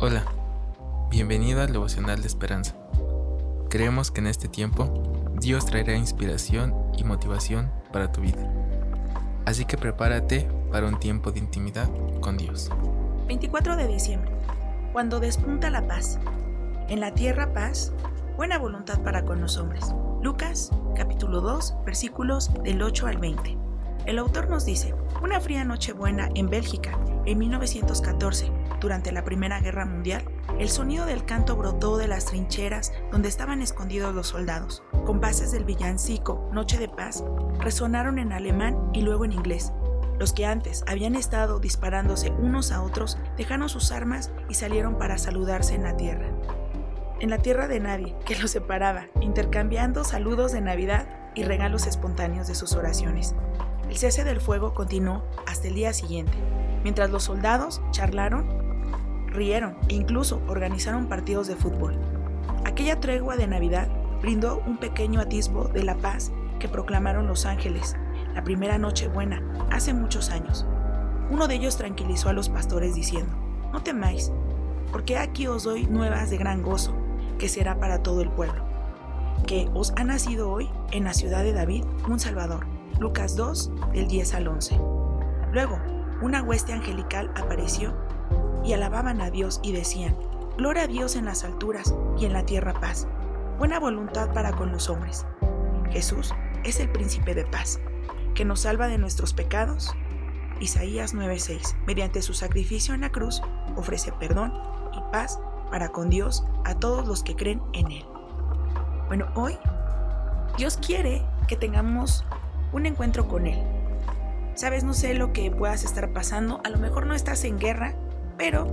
Hola, bienvenido al devocional de esperanza. Creemos que en este tiempo Dios traerá inspiración y motivación para tu vida. Así que prepárate para un tiempo de intimidad con Dios. 24 de diciembre, cuando despunta la paz. En la tierra paz, buena voluntad para con los hombres. Lucas capítulo 2 versículos del 8 al 20. El autor nos dice, una fría noche buena en Bélgica, en 1914, durante la Primera Guerra Mundial, el sonido del canto brotó de las trincheras donde estaban escondidos los soldados. Compases del villancico Noche de Paz resonaron en alemán y luego en inglés. Los que antes habían estado disparándose unos a otros dejaron sus armas y salieron para saludarse en la tierra. En la tierra de nadie, que los separaba, intercambiando saludos de Navidad y regalos espontáneos de sus oraciones. El cese del fuego continuó hasta el día siguiente, mientras los soldados charlaron rieron e incluso organizaron partidos de fútbol. Aquella tregua de Navidad brindó un pequeño atisbo de la paz que proclamaron los ángeles la primera noche buena, hace muchos años. Uno de ellos tranquilizó a los pastores diciendo, no temáis, porque aquí os doy nuevas de gran gozo, que será para todo el pueblo, que os ha nacido hoy en la ciudad de David un Salvador. Lucas 2, del 10 al 11. Luego, una hueste angelical apareció y alababan a Dios y decían, Gloria a Dios en las alturas y en la tierra paz, buena voluntad para con los hombres. Jesús es el príncipe de paz, que nos salva de nuestros pecados. Isaías 9:6, mediante su sacrificio en la cruz, ofrece perdón y paz para con Dios a todos los que creen en Él. Bueno, hoy Dios quiere que tengamos un encuentro con Él. Sabes, no sé lo que puedas estar pasando, a lo mejor no estás en guerra, pero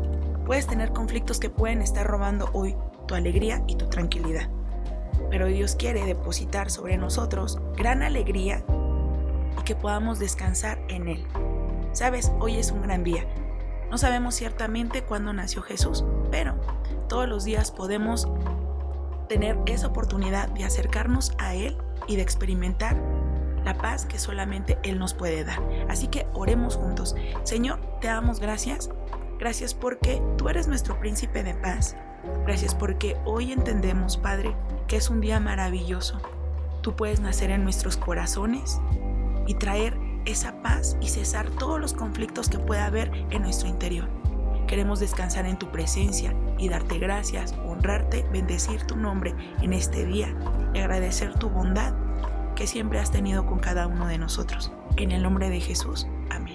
puedes tener conflictos que pueden estar robando hoy tu alegría y tu tranquilidad. Pero Dios quiere depositar sobre nosotros gran alegría y que podamos descansar en Él. Sabes, hoy es un gran día. No sabemos ciertamente cuándo nació Jesús, pero todos los días podemos tener esa oportunidad de acercarnos a Él y de experimentar la paz que solamente Él nos puede dar. Así que oremos juntos. Señor, te damos gracias Gracias porque tú eres nuestro príncipe de paz. Gracias porque hoy entendemos, Padre, que es un día maravilloso. Tú puedes nacer en nuestros corazones y traer esa paz y cesar todos los conflictos que pueda haber en nuestro interior. Queremos descansar en tu presencia y darte gracias, honrarte, bendecir tu nombre en este día y agradecer tu bondad que siempre has tenido con cada uno de nosotros. En el nombre de Jesús. Amén.